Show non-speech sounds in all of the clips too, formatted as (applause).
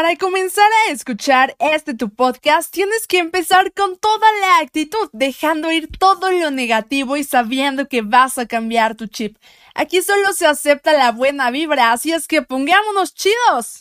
Para comenzar a escuchar este tu podcast, tienes que empezar con toda la actitud, dejando ir todo lo negativo y sabiendo que vas a cambiar tu chip. Aquí solo se acepta la buena vibra, así es que pongámonos chidos.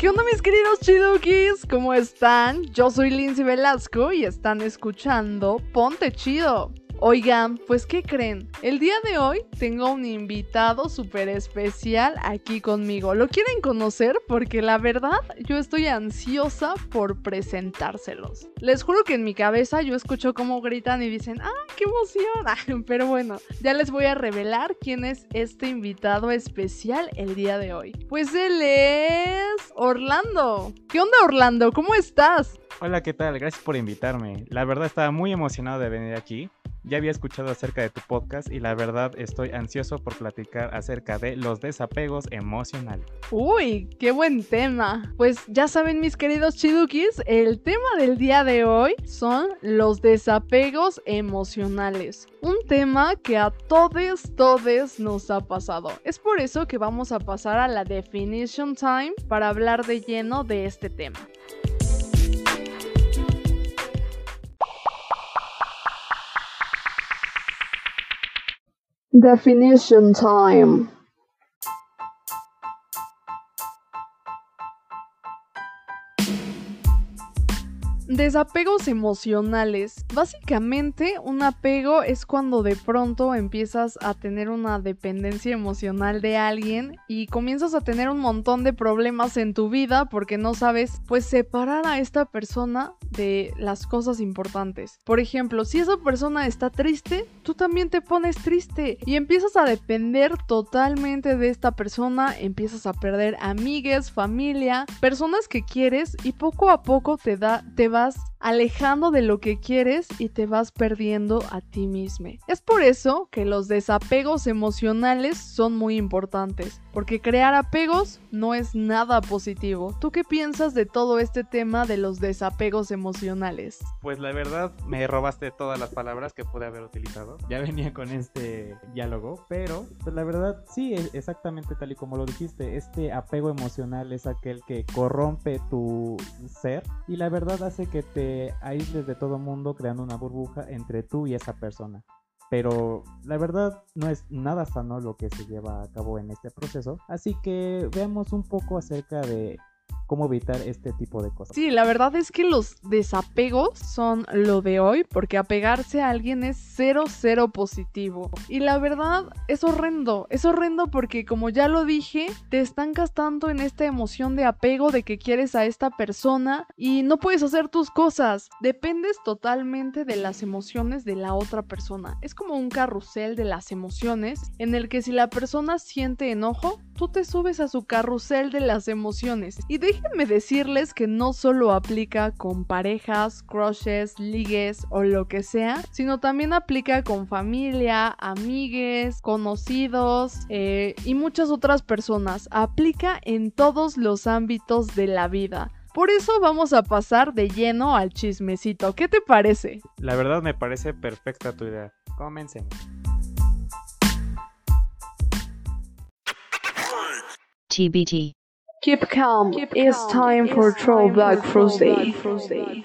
¿Qué onda mis queridos chidukis? ¿Cómo están? Yo soy Lindsay Velasco y están escuchando Ponte Chido. Oigan, pues ¿qué creen? El día de hoy tengo un invitado súper especial aquí conmigo. ¿Lo quieren conocer? Porque la verdad yo estoy ansiosa por presentárselos. Les juro que en mi cabeza yo escucho cómo gritan y dicen, ¡ah, qué emoción! (laughs) Pero bueno, ya les voy a revelar quién es este invitado especial el día de hoy. Pues él es Orlando. ¿Qué onda Orlando? ¿Cómo estás? Hola, ¿qué tal? Gracias por invitarme. La verdad estaba muy emocionado de venir aquí. Ya había escuchado acerca de tu podcast y la verdad estoy ansioso por platicar acerca de los desapegos emocionales. Uy, qué buen tema. Pues ya saben mis queridos chidukis, el tema del día de hoy son los desapegos emocionales. Un tema que a todos, todos nos ha pasado. Es por eso que vamos a pasar a la definition time para hablar de lleno de este tema. Definition time. Desapegos emocionales. Básicamente, un apego es cuando de pronto empiezas a tener una dependencia emocional de alguien y comienzas a tener un montón de problemas en tu vida porque no sabes, pues, separar a esta persona de las cosas importantes. Por ejemplo, si esa persona está triste, tú también te pones triste y empiezas a depender totalmente de esta persona, empiezas a perder amigues, familia, personas que quieres y poco a poco te da te va alejando de lo que quieres y te vas perdiendo a ti mismo. Es por eso que los desapegos emocionales son muy importantes, porque crear apegos no es nada positivo. ¿Tú qué piensas de todo este tema de los desapegos emocionales? Pues la verdad me robaste todas las palabras que pude haber utilizado. Ya venía con este diálogo, pero pues la verdad sí, e-, exactamente tal y como lo dijiste, este apego emocional es aquel que corrompe tu ser y la verdad hace que te aísles de todo mundo creando una burbuja entre tú y esa persona. Pero la verdad no es nada sano lo que se lleva a cabo en este proceso. Así que veamos un poco acerca de cómo evitar este tipo de cosas. Sí, la verdad es que los desapegos son lo de hoy, porque apegarse a alguien es cero, cero positivo. Y la verdad es horrendo, es horrendo porque como ya lo dije, te están gastando en esta emoción de apego de que quieres a esta persona y no puedes hacer tus cosas. Dependes totalmente de las emociones de la otra persona. Es como un carrusel de las emociones en el que si la persona siente enojo, tú te subes a su carrusel de las emociones. Y déjenme decirles que no solo aplica con parejas, crushes, ligues o lo que sea, sino también aplica con familia, amigues, conocidos eh, y muchas otras personas. Aplica en todos los ámbitos de la vida. Por eso vamos a pasar de lleno al chismecito. ¿Qué te parece? La verdad me parece perfecta tu idea. Comencemos. TBT. Keep calm. Keep it's calm. time it's for Throwback Thursday.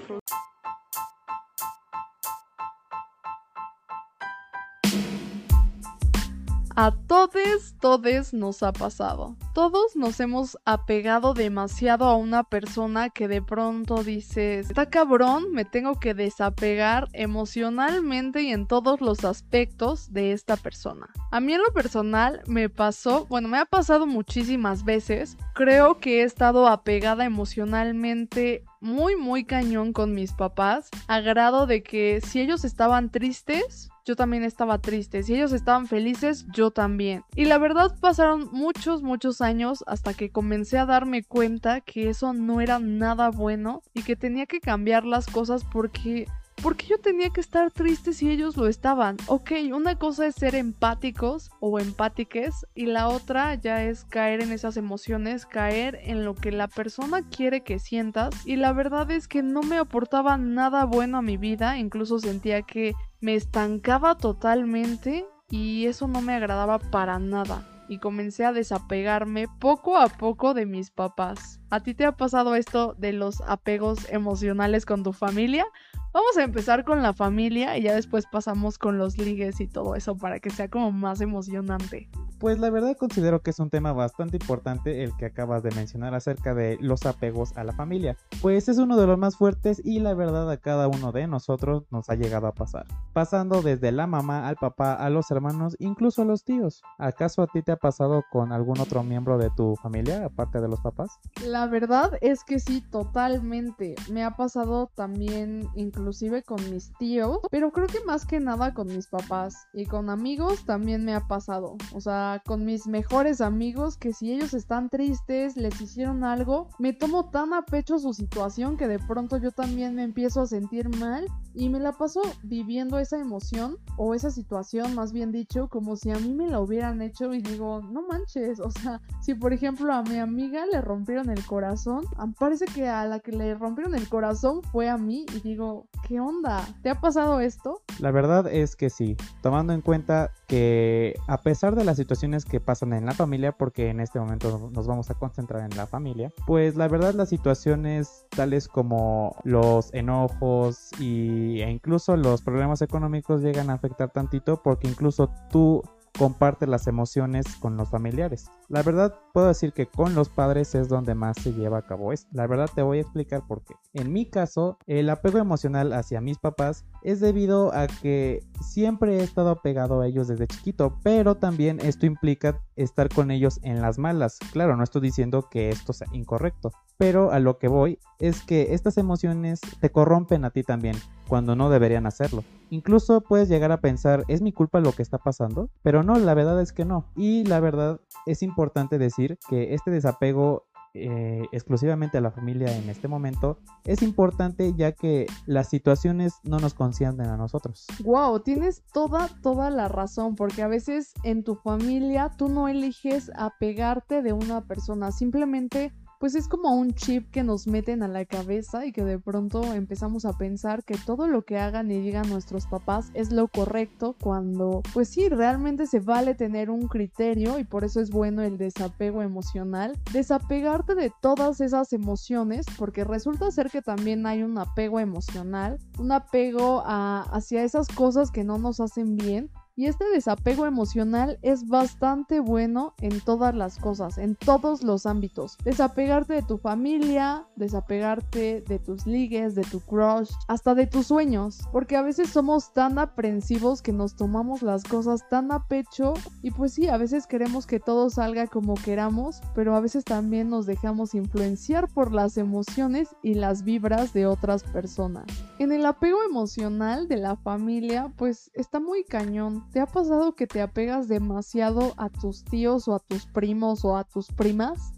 A todos, todos nos ha pasado. Todos nos hemos apegado demasiado a una persona que de pronto dices, está cabrón, me tengo que desapegar emocionalmente y en todos los aspectos de esta persona. A mí en lo personal me pasó, bueno, me ha pasado muchísimas veces. Creo que he estado apegada emocionalmente muy, muy cañón con mis papás, a grado de que si ellos estaban tristes, yo también estaba triste. Si ellos estaban felices, yo también. Y la verdad pasaron muchos, muchos años hasta que comencé a darme cuenta que eso no era nada bueno y que tenía que cambiar las cosas porque ¿Por qué yo tenía que estar triste si ellos lo estaban? Ok, una cosa es ser empáticos o empátiques y la otra ya es caer en esas emociones, caer en lo que la persona quiere que sientas y la verdad es que no me aportaba nada bueno a mi vida, incluso sentía que me estancaba totalmente y eso no me agradaba para nada y comencé a desapegarme poco a poco de mis papás. ¿A ti te ha pasado esto de los apegos emocionales con tu familia? Vamos a empezar con la familia y ya después pasamos con los ligues y todo eso para que sea como más emocionante. Pues la verdad considero que es un tema bastante importante el que acabas de mencionar acerca de los apegos a la familia, pues es uno de los más fuertes y la verdad a cada uno de nosotros nos ha llegado a pasar, pasando desde la mamá al papá, a los hermanos, incluso a los tíos. ¿Acaso a ti te ha pasado con algún otro miembro de tu familia aparte de los papás? La verdad es que sí, totalmente. Me ha pasado también inclusive con mis tíos, pero creo que más que nada con mis papás y con amigos también me ha pasado. O sea, con mis mejores amigos que si ellos están tristes, les hicieron algo, me tomo tan a pecho su situación que de pronto yo también me empiezo a sentir mal y me la paso viviendo esa emoción o esa situación, más bien dicho, como si a mí me la hubieran hecho y digo, no manches, o sea, si por ejemplo a mi amiga le rompieron el corazón, parece que a la que le rompieron el corazón fue a mí y digo, ¿qué onda? ¿Te ha pasado esto? La verdad es que sí, tomando en cuenta que a pesar de la situación que pasan en la familia, porque en este momento nos vamos a concentrar en la familia, pues la verdad las situaciones tales como los enojos y, e incluso los problemas económicos llegan a afectar tantito porque incluso tú comparte las emociones con los familiares. La verdad puedo decir que con los padres es donde más se lleva a cabo esto. La verdad te voy a explicar por qué. En mi caso, el apego emocional hacia mis papás es debido a que siempre he estado apegado a ellos desde chiquito, pero también esto implica estar con ellos en las malas. Claro, no estoy diciendo que esto sea incorrecto, pero a lo que voy es que estas emociones te corrompen a ti también, cuando no deberían hacerlo. Incluso puedes llegar a pensar, ¿es mi culpa lo que está pasando? Pero no, la verdad es que no. Y la verdad es importante decir que este desapego eh, exclusivamente a la familia en este momento es importante ya que las situaciones no nos concienden a nosotros. Wow, tienes toda, toda la razón, porque a veces en tu familia tú no eliges apegarte de una persona, simplemente pues es como un chip que nos meten a la cabeza y que de pronto empezamos a pensar que todo lo que hagan y digan nuestros papás es lo correcto cuando pues sí, realmente se vale tener un criterio y por eso es bueno el desapego emocional, desapegarte de todas esas emociones porque resulta ser que también hay un apego emocional, un apego hacia esas cosas que no nos hacen bien y este desapego emocional es bastante bueno en todas las cosas, en todos los ámbitos. Desapegarte de tu familia, desapegarte de tus ligues, de tu crush, hasta de tus sueños. Porque a veces somos tan aprensivos que nos tomamos las cosas tan a pecho y pues sí, a veces queremos que todo salga como queramos, pero a veces también nos dejamos influenciar por las emociones y las vibras de otras personas. En el apego emocional de la familia, pues está muy cañón ¿Te ha pasado que te apegas demasiado a tus tíos o a tus primos o a tus primas?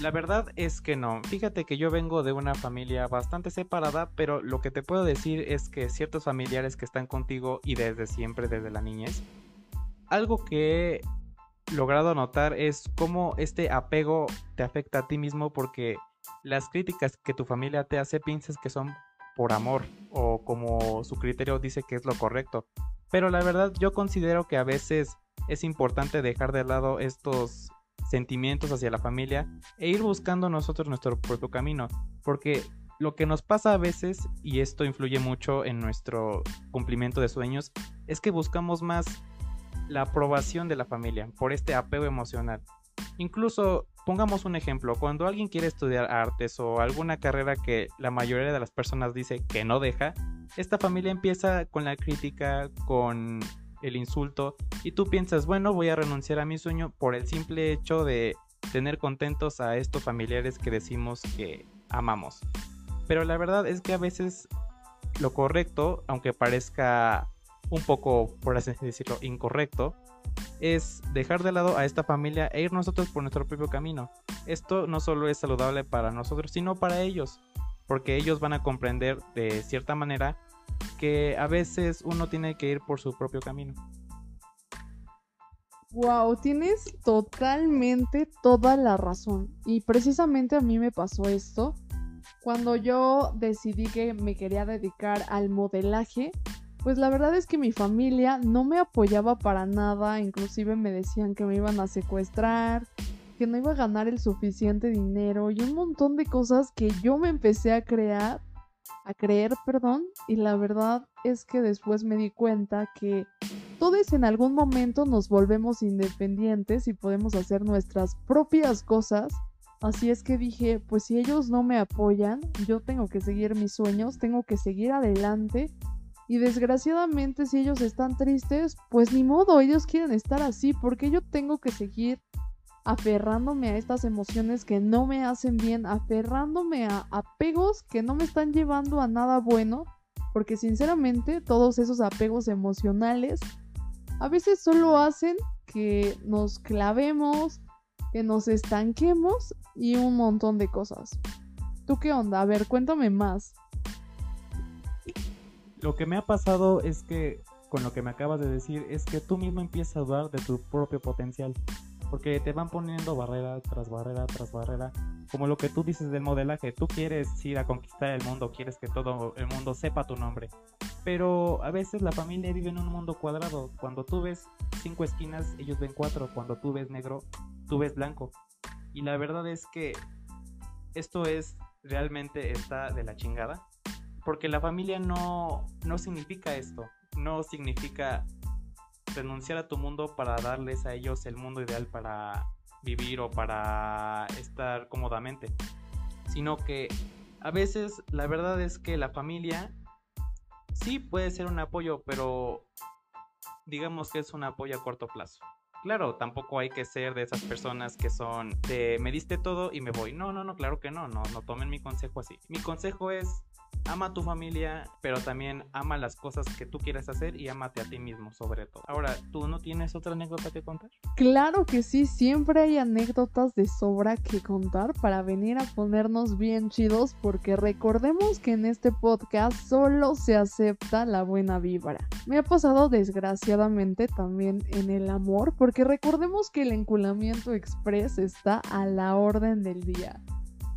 La verdad es que no. Fíjate que yo vengo de una familia bastante separada, pero lo que te puedo decir es que ciertos familiares que están contigo y desde siempre, desde la niñez, algo que he logrado notar es cómo este apego te afecta a ti mismo porque las críticas que tu familia te hace piensas que son por amor o como su criterio dice que es lo correcto. Pero la verdad yo considero que a veces es importante dejar de lado estos sentimientos hacia la familia e ir buscando nosotros nuestro propio camino. Porque lo que nos pasa a veces, y esto influye mucho en nuestro cumplimiento de sueños, es que buscamos más la aprobación de la familia por este apego emocional. Incluso Pongamos un ejemplo, cuando alguien quiere estudiar artes o alguna carrera que la mayoría de las personas dice que no deja, esta familia empieza con la crítica, con el insulto y tú piensas, bueno, voy a renunciar a mi sueño por el simple hecho de tener contentos a estos familiares que decimos que amamos. Pero la verdad es que a veces lo correcto, aunque parezca un poco, por así decirlo, incorrecto, es dejar de lado a esta familia e ir nosotros por nuestro propio camino. Esto no solo es saludable para nosotros, sino para ellos, porque ellos van a comprender de cierta manera que a veces uno tiene que ir por su propio camino. Wow, tienes totalmente toda la razón. Y precisamente a mí me pasó esto Cuando yo decidí que me quería dedicar al modelaje, pues la verdad es que mi familia no me apoyaba para nada, inclusive me decían que me iban a secuestrar, que no iba a ganar el suficiente dinero y un montón de cosas que yo me empecé a crear, a creer, perdón, y la verdad es que después me di cuenta que todos en algún momento nos volvemos independientes y podemos hacer nuestras propias cosas. Así es que dije, pues si ellos no me apoyan, yo tengo que seguir mis sueños, tengo que seguir adelante y desgraciadamente si ellos están tristes, pues ni modo, ellos quieren estar así, porque yo tengo que seguir aferrándome a estas emociones que no me hacen bien, aferrándome a apegos que no me están llevando a nada bueno, porque sinceramente todos esos apegos emocionales a veces solo hacen que nos clavemos, que nos estanquemos y un montón de cosas. ¿Tú qué onda? A ver, cuéntame más lo que me ha pasado es que, con lo que me acabas de decir, es que tú mismo empiezas a dudar de tu propio potencial. Porque te van poniendo barrera tras barrera tras barrera. Como lo que tú dices del modelaje. Tú quieres ir a conquistar el mundo, quieres que todo el mundo sepa tu nombre. Pero a veces la familia vive en un mundo cuadrado. Cuando tú ves cinco esquinas, ellos ven cuatro. Cuando tú ves negro, tú ves blanco. Y la verdad es que esto es realmente está de la chingada porque la familia no, no significa esto, no significa renunciar a tu mundo para darles a ellos el mundo ideal para vivir o para estar cómodamente, sino que a veces la verdad es que la familia sí puede ser un apoyo, pero digamos que es un apoyo a corto plazo. Claro, tampoco hay que ser de esas personas que son de me diste todo y me voy. No, no, no, claro que no, no, no tomen mi consejo así. Mi consejo es ama a tu familia, pero también ama las cosas que tú quieres hacer y amate a ti mismo sobre todo. Ahora, ¿tú no tienes otra anécdota que contar? Claro que sí, siempre hay anécdotas de sobra que contar para venir a ponernos bien chidos porque recordemos que en este podcast solo se acepta la buena vibra. Me ha pasado desgraciadamente también en el amor porque recordemos que el enculamiento express está a la orden del día.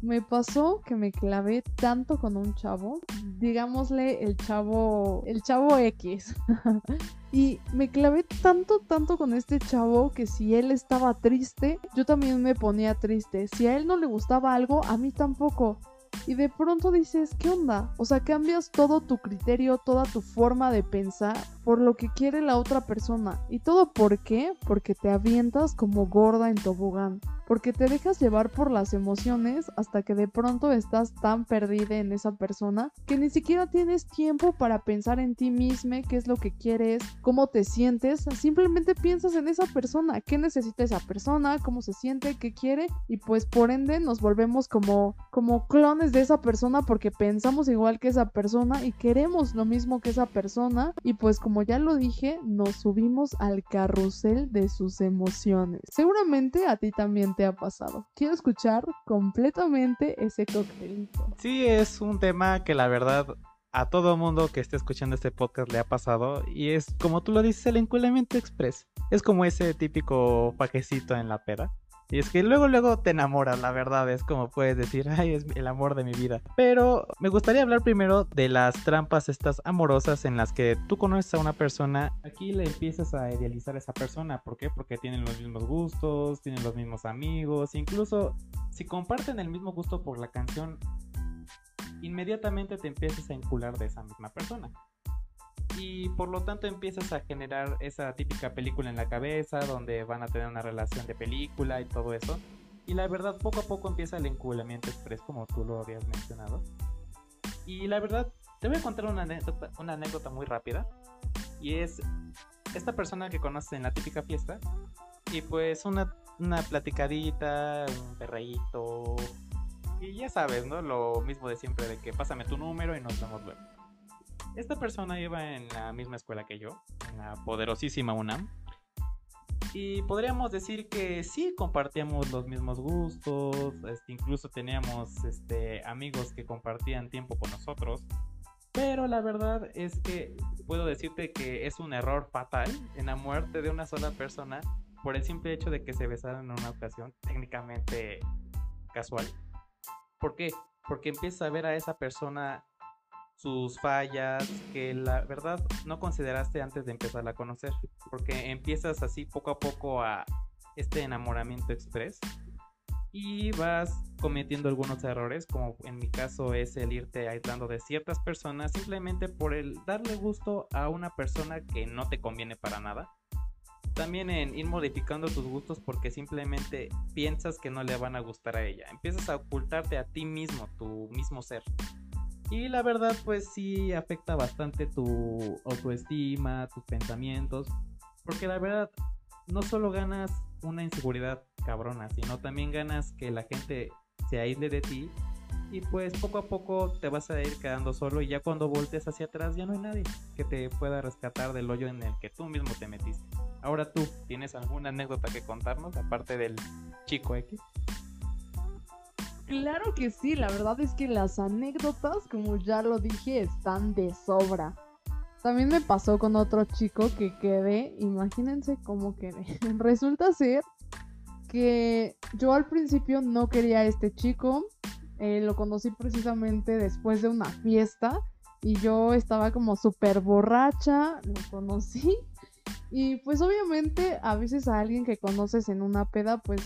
Me pasó que me clavé tanto con un chavo, digámosle el chavo, el chavo X. (laughs) y me clavé tanto, tanto con este chavo que si él estaba triste, yo también me ponía triste. Si a él no le gustaba algo, a mí tampoco. Y de pronto dices, ¿qué onda? O sea, cambias todo tu criterio, toda tu forma de pensar por lo que quiere la otra persona. ¿Y todo por qué? Porque te avientas como gorda en tobogán porque te dejas llevar por las emociones hasta que de pronto estás tan perdida en esa persona que ni siquiera tienes tiempo para pensar en ti misma, qué es lo que quieres, cómo te sientes, simplemente piensas en esa persona, qué necesita esa persona, cómo se siente, qué quiere y pues por ende nos volvemos como como clones de esa persona porque pensamos igual que esa persona y queremos lo mismo que esa persona y pues como ya lo dije, nos subimos al carrusel de sus emociones. Seguramente a ti también ha pasado. Quiero escuchar completamente ese coctelito. Sí, es un tema que la verdad a todo mundo que esté escuchando este podcast le ha pasado y es como tú lo dices el enculamiento express. Es como ese típico paquecito en la pera y es que luego, luego te enamoras, la verdad, es como puedes decir, (laughs) ay, es el amor de mi vida. Pero me gustaría hablar primero de las trampas estas amorosas en las que tú conoces a una persona, aquí le empiezas a idealizar a esa persona. ¿Por qué? Porque tienen los mismos gustos, tienen los mismos amigos, incluso si comparten el mismo gusto por la canción, inmediatamente te empiezas a incular de esa misma persona y por lo tanto empiezas a generar esa típica película en la cabeza donde van a tener una relación de película y todo eso. Y la verdad, poco a poco empieza el enculamiento express, como tú lo habías mencionado. Y la verdad, te voy a contar una anécdota, una anécdota muy rápida. Y es esta persona que conoces en la típica fiesta. Y pues una, una platicadita, un perreíto. Y ya sabes, ¿no? Lo mismo de siempre, de que pásame tu número y nos vemos luego. Esta persona iba en la misma escuela que yo, en la poderosísima UNAM. Y podríamos decir que sí compartíamos los mismos gustos, este, incluso teníamos este, amigos que compartían tiempo con nosotros. Pero la verdad es que puedo decirte que es un error fatal en la muerte de una sola persona por el simple hecho de que se besaron en una ocasión técnicamente casual. ¿Por qué? porque empiezas a ver a esa persona sus fallas que la verdad no consideraste antes de empezar a conocer, porque empiezas así poco a poco a este enamoramiento express y vas cometiendo algunos errores, como en mi caso es el irte aislando de ciertas personas simplemente por el darle gusto a una persona que no te conviene para nada. También en ir modificando tus gustos porque simplemente piensas que no le van a gustar a ella. Empiezas a ocultarte a ti mismo, tu mismo ser. Y la verdad pues sí afecta bastante tu autoestima, tus pensamientos. Porque la verdad no solo ganas una inseguridad cabrona, sino también ganas que la gente se aísle de ti y pues poco a poco te vas a ir quedando solo y ya cuando voltees hacia atrás ya no hay nadie que te pueda rescatar del hoyo en el que tú mismo te metiste. Ahora tú, ¿tienes alguna anécdota que contarnos aparte del chico X? Claro que sí, la verdad es que las anécdotas, como ya lo dije, están de sobra. También me pasó con otro chico que quedé, imagínense cómo quedé. (laughs) Resulta ser que yo al principio no quería a este chico, eh, lo conocí precisamente después de una fiesta y yo estaba como súper borracha, lo conocí (laughs) y pues obviamente a veces a alguien que conoces en una peda pues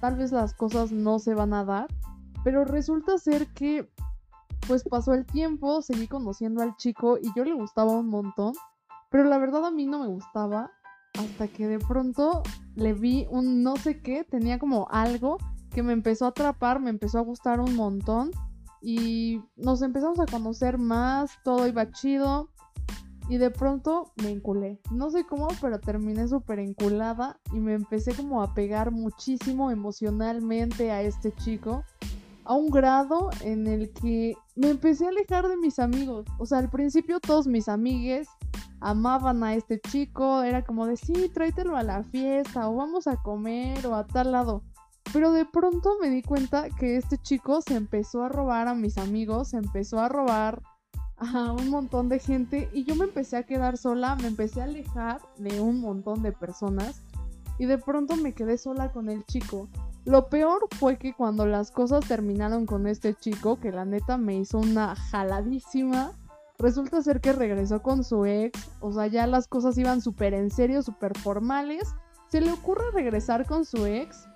tal vez las cosas no se van a dar, pero resulta ser que pues pasó el tiempo, seguí conociendo al chico y yo le gustaba un montón, pero la verdad a mí no me gustaba hasta que de pronto le vi un no sé qué, tenía como algo que me empezó a atrapar, me empezó a gustar un montón y nos empezamos a conocer más, todo iba chido y de pronto me enculé. No sé cómo, pero terminé súper enculada y me empecé como a pegar muchísimo emocionalmente a este chico a un grado en el que me empecé a alejar de mis amigos. O sea, al principio todos mis amigues amaban a este chico, era como de sí, tráetelo a la fiesta o vamos a comer o a tal lado. Pero de pronto me di cuenta que este chico se empezó a robar a mis amigos, se empezó a robar a un montón de gente y yo me empecé a quedar sola, me empecé a alejar de un montón de personas y de pronto me quedé sola con el chico. Lo peor fue que cuando las cosas terminaron con este chico, que la neta me hizo una jaladísima, resulta ser que regresó con su ex, o sea, ya las cosas iban súper en serio, súper formales. Se le ocurre regresar con su ex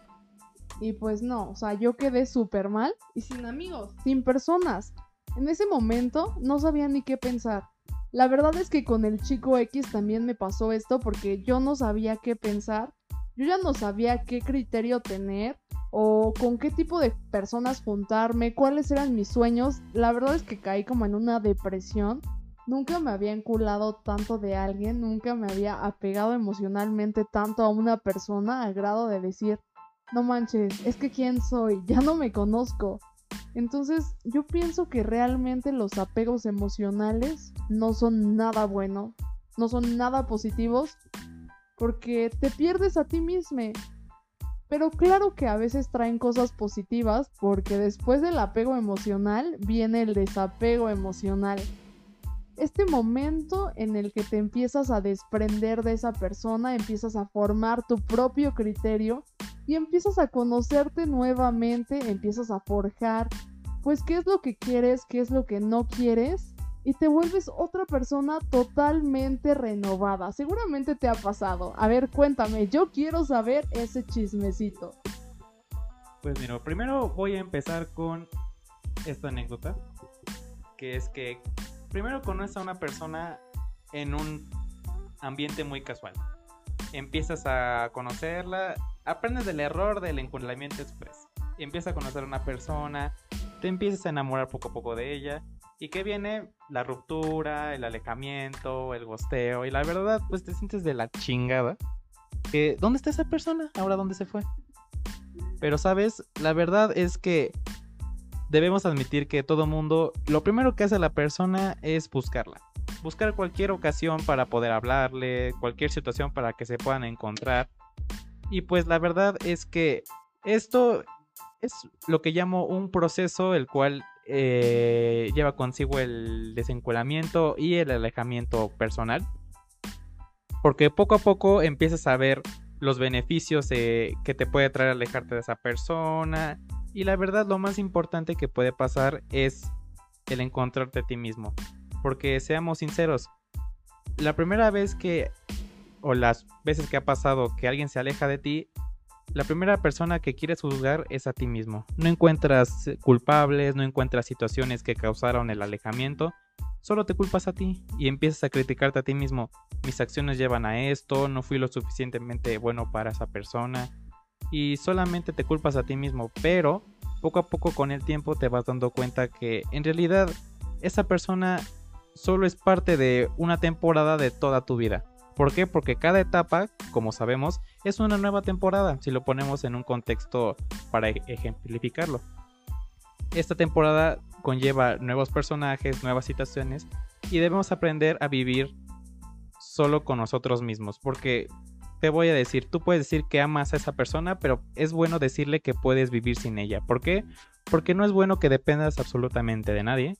y pues no, o sea, yo quedé súper mal y sin amigos, sin personas. En ese momento no sabía ni qué pensar. La verdad es que con el chico X también me pasó esto porque yo no sabía qué pensar yo ya no sabía qué criterio tener o con qué tipo de personas juntarme, cuáles eran mis sueños. La verdad es que caí como en una depresión. Nunca me había enculado tanto de alguien, nunca me había apegado emocionalmente tanto a una persona al grado de decir, no manches, es que quién soy, ya no me conozco. Entonces yo pienso que realmente los apegos emocionales no son nada bueno, no son nada positivos porque te pierdes a ti mismo. Pero claro que a veces traen cosas positivas porque después del apego emocional viene el desapego emocional. Este momento en el que te empiezas a desprender de esa persona, empiezas a formar tu propio criterio y empiezas a conocerte nuevamente, empiezas a forjar, pues qué es lo que quieres, qué es lo que no quieres y te vuelves otra persona totalmente renovada. Seguramente te ha pasado. A ver, cuéntame, yo quiero saber ese chismecito. Pues mira, primero voy a empezar con esta anécdota, que es que primero conoces a una persona en un ambiente muy casual. Empiezas a conocerla, aprendes del error del enculamiento express. Empiezas a conocer a una persona, te empiezas a enamorar poco a poco de ella y que viene la ruptura, el alejamiento, el gosteo. Y la verdad, pues te sientes de la chingada. ¿Dónde está esa persona? Ahora, ¿dónde se fue? Pero, ¿sabes? La verdad es que debemos admitir que todo mundo, lo primero que hace la persona es buscarla. Buscar cualquier ocasión para poder hablarle, cualquier situación para que se puedan encontrar. Y pues la verdad es que esto es lo que llamo un proceso el cual eh, lleva consigo el desenculamiento y el alejamiento personal. Porque poco a poco empiezas a ver los beneficios que te puede traer alejarte de esa persona. Y la verdad lo más importante que puede pasar es el encontrarte a ti mismo. Porque seamos sinceros, la primera vez que, o las veces que ha pasado que alguien se aleja de ti, la primera persona que quieres juzgar es a ti mismo. No encuentras culpables, no encuentras situaciones que causaron el alejamiento, solo te culpas a ti y empiezas a criticarte a ti mismo. Mis acciones llevan a esto, no fui lo suficientemente bueno para esa persona y solamente te culpas a ti mismo, pero poco a poco con el tiempo te vas dando cuenta que en realidad esa persona solo es parte de una temporada de toda tu vida. ¿Por qué? Porque cada etapa, como sabemos, es una nueva temporada, si lo ponemos en un contexto para e-, ejemplificarlo. Esta temporada conlleva nuevos personajes, nuevas situaciones y debemos aprender a vivir solo con nosotros mismos, porque te voy a decir, tú puedes decir que amas a esa persona, pero es bueno decirle que puedes vivir sin ella. ¿Por qué? Porque no es bueno que dependas absolutamente de nadie.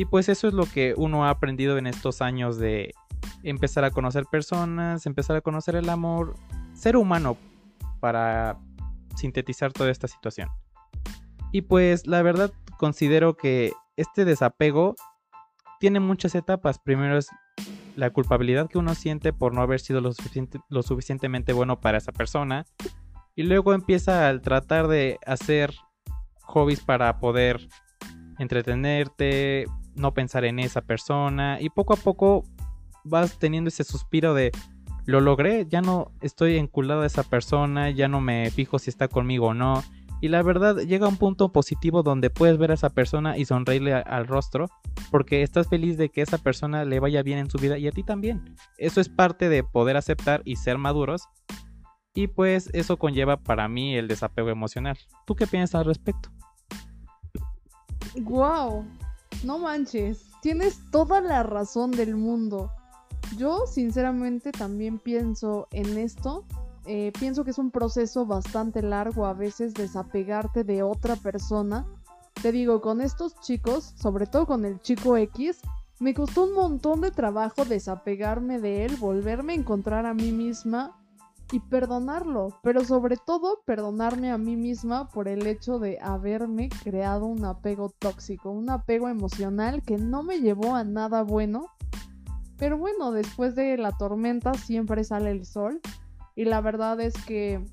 Y pues eso es lo que uno ha aprendido en estos años de empezar a conocer personas, empezar a conocer el amor, ser humano para sintetizar toda esta situación. Y pues la verdad considero que este desapego tiene muchas etapas. Primero es la culpabilidad que uno siente por no haber sido lo, suficientemente bueno para esa persona. Y luego empieza al tratar de hacer hobbies para poder entretenerte, no pensar en esa persona. Y poco a poco vas teniendo ese suspiro de lo logré, ya no estoy enculado a esa persona, ya no me fijo si está conmigo o no. Y la verdad llega un punto positivo donde puedes ver a esa persona y sonreírle al rostro porque estás feliz de que esa persona le vaya bien en su vida y a ti también. Eso es parte de poder aceptar y ser maduros y pues eso conlleva para mí el desapego emocional. ¿Tú qué piensas al respecto? Wow, no manches, tienes toda la razón del mundo. Yo sinceramente también pienso en esto. Eh, pienso que es un proceso bastante largo a veces desapegarte de otra persona. Te digo, con estos chicos, sobre todo con el chico X, me costó un montón de trabajo desapegarme de él, volverme a encontrar a mí misma y perdonarlo, pero sobre todo perdonarme a mí misma por el hecho de haberme creado un apego tóxico, un apego emocional que no me llevó a nada bueno pero bueno, después de la tormenta siempre sale el sol. Y la verdad es que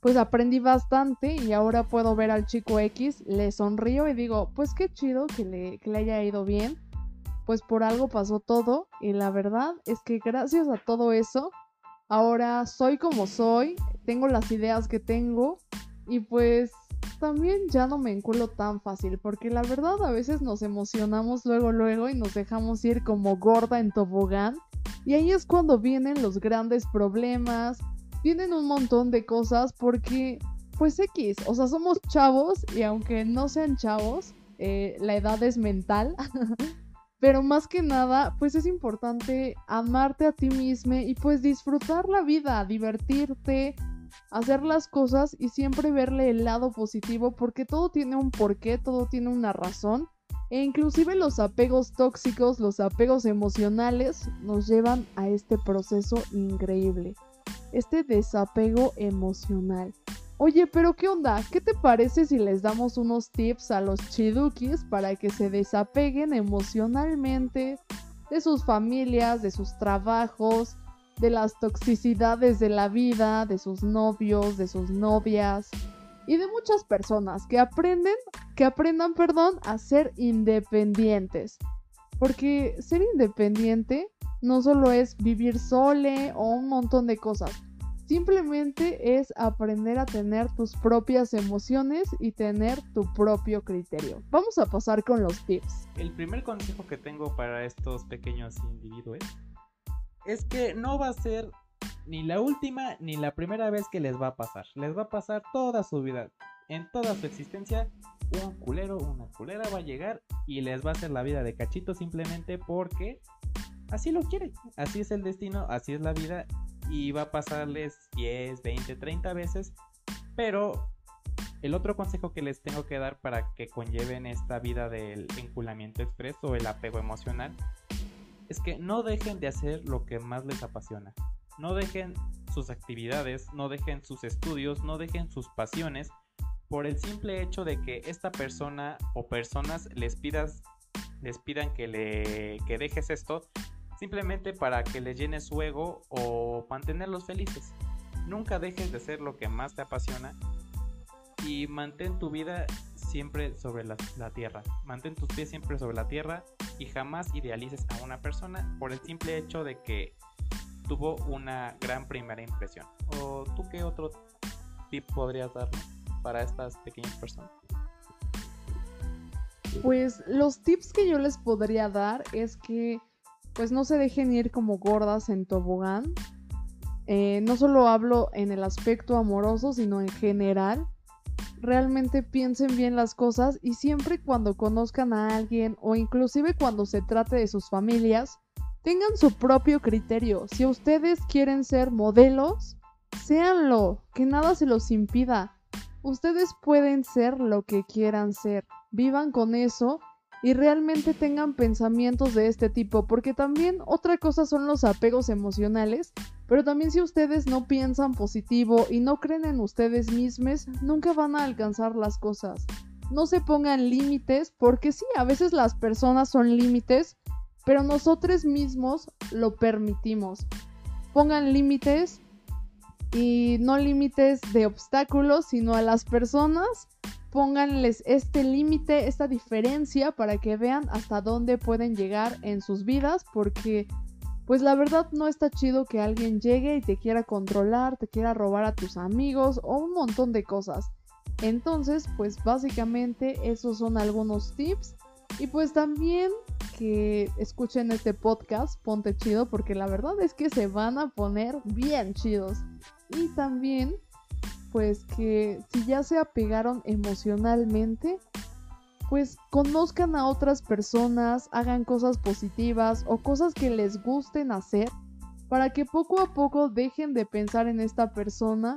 pues aprendí bastante y ahora puedo ver al chico X, le sonrío y digo, pues qué chido que le, que le haya ido bien. Pues por algo pasó todo y la verdad es que gracias a todo eso, ahora soy como soy, tengo las ideas que tengo y pues también ya no me enculo tan fácil, porque la verdad a veces nos emocionamos luego luego y nos dejamos ir como gorda en tobogán. Y ahí es cuando vienen los grandes problemas, vienen un montón de cosas porque, pues X, o sea, somos chavos y aunque no sean chavos, eh, la edad es mental. (laughs) Pero más que nada, pues es importante amarte a ti mismo y pues disfrutar la vida, divertirte, hacer las cosas y siempre verle el lado positivo porque todo tiene un porqué, todo tiene una razón. E inclusive los apegos tóxicos, los apegos emocionales nos llevan a este proceso increíble. Este desapego emocional. Oye, pero ¿qué onda? ¿Qué te parece si les damos unos tips a los chidukis para que se desapeguen emocionalmente de sus familias, de sus trabajos, de las toxicidades de la vida, de sus novios, de sus novias y de muchas personas que aprenden, que aprendan, perdón, a ser independientes. Porque ser independiente no solo es vivir sole o un montón de cosas. Simplemente es aprender a tener tus propias emociones y tener tu propio criterio. Vamos a pasar con los tips. El primer consejo que tengo para estos pequeños individuos es que no va a ser ni la última ni la primera vez que les va a pasar. Les va a pasar toda su vida. En toda su existencia, un culero, una culera va a llegar y les va a hacer la vida de cachito simplemente porque así lo quiere. Así es el destino, así es la vida y va a pasarles 10, 20, 30 veces. Pero el otro consejo que les tengo que dar para que conlleven esta vida del enculamiento expreso o el apego emocional es que no dejen de hacer lo que más les apasiona. No dejen sus actividades, no dejen sus estudios, no dejen sus pasiones por el simple hecho de que esta persona o personas les pidas les pidan que le que dejes esto simplemente para que les llene su ego o mantenerlos felices. Nunca dejes de hacer lo que más te apasiona y mantén tu vida siempre sobre la, tierra. Mantén tus pies siempre sobre la tierra y jamás idealices a una persona por el simple hecho de que tuvo una gran primera impresión. ¿O tú qué otro tip podrías dar para estas pequeñas personas? Pues los tips que yo les podría dar es que pues no se dejen ir como gordas en tobogán. Eh, no solo hablo en el aspecto amoroso, sino en general realmente piensen bien las cosas y siempre cuando conozcan a alguien o inclusive cuando se trate de sus familias, tengan su propio criterio. Si ustedes quieren ser modelos, séanlo, que nada se los impida. Ustedes pueden ser lo que quieran ser. Vivan con eso y realmente tengan pensamientos de este tipo, porque también otra cosa son los apegos emocionales, pero también si ustedes no piensan positivo y no creen en ustedes mismos, nunca van a alcanzar las cosas. No se pongan límites, porque sí, a veces las personas son límites, pero nosotros mismos lo permitimos. Pongan límites y no límites de obstáculos, sino a las personas pónganles este límite, esta diferencia para que vean hasta dónde pueden llegar en sus vidas, porque pues la verdad no está chido que alguien llegue y te quiera controlar, te quiera robar a tus amigos o un montón de cosas. Entonces, pues básicamente esos son algunos tips. Y pues también que escuchen este podcast, ponte chido, porque la verdad es que se van a poner bien chidos. Y también pues que si ya se apegaron emocionalmente, pues conozcan a otras personas, hagan cosas positivas o cosas que les gusten hacer para que poco a poco dejen de pensar en esta persona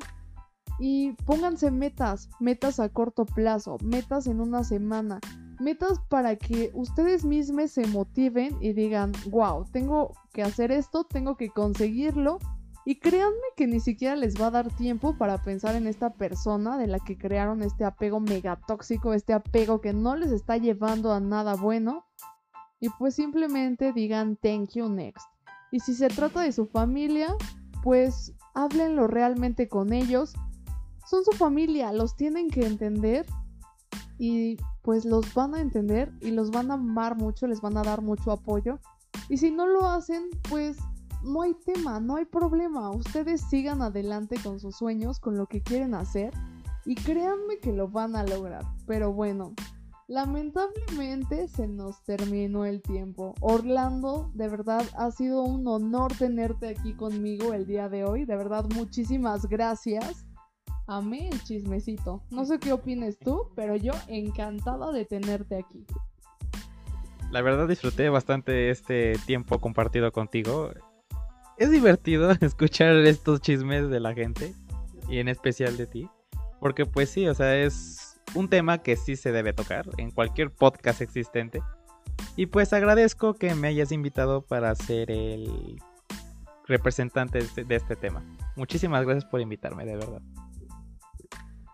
y pónganse metas, metas a corto plazo, metas en una semana, metas para que ustedes mismos se motiven y digan, wow, tengo que hacer esto, tengo que conseguirlo y créanme que ni siquiera les va a dar tiempo para pensar en esta persona de la que crearon este apego megatóxico, este apego que no les está llevando a nada bueno. Y pues simplemente digan thank you next. Y si se trata de su familia, pues háblenlo realmente con ellos. Son su familia, los tienen que entender y pues los van a entender y los van a amar mucho, les van a dar mucho apoyo. Y si no lo hacen, pues no hay tema, no hay problema. Ustedes sigan adelante con sus sueños, con lo que quieren hacer y créanme que lo van a lograr. Pero bueno, lamentablemente se nos terminó el tiempo. Orlando, de verdad ha sido un honor tenerte aquí conmigo el día de hoy. De verdad, muchísimas gracias. Amé el chismecito. No sé qué opines tú, pero yo encantada de tenerte aquí. La verdad disfruté bastante este tiempo compartido contigo es divertido (laughs) escuchar estos chismes de la gente y en especial de ti. Porque pues sí, o sea, es un tema que sí se debe tocar en cualquier podcast existente. Y pues agradezco que me hayas invitado para ser el representante de este, este tema. Muchísimas gracias por invitarme, de verdad.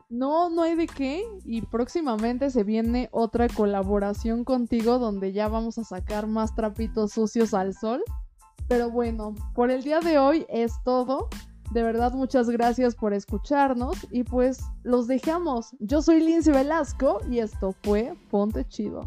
No, no hay de qué. Y próximamente se viene otra colaboración contigo donde ya vamos a sacar más trapitos sucios al sol. Pero bueno, por el día de hoy es todo. De verdad, muchas gracias por escucharnos y pues los dejamos. Yo soy Lindsay Velasco y esto fue Ponte Chido.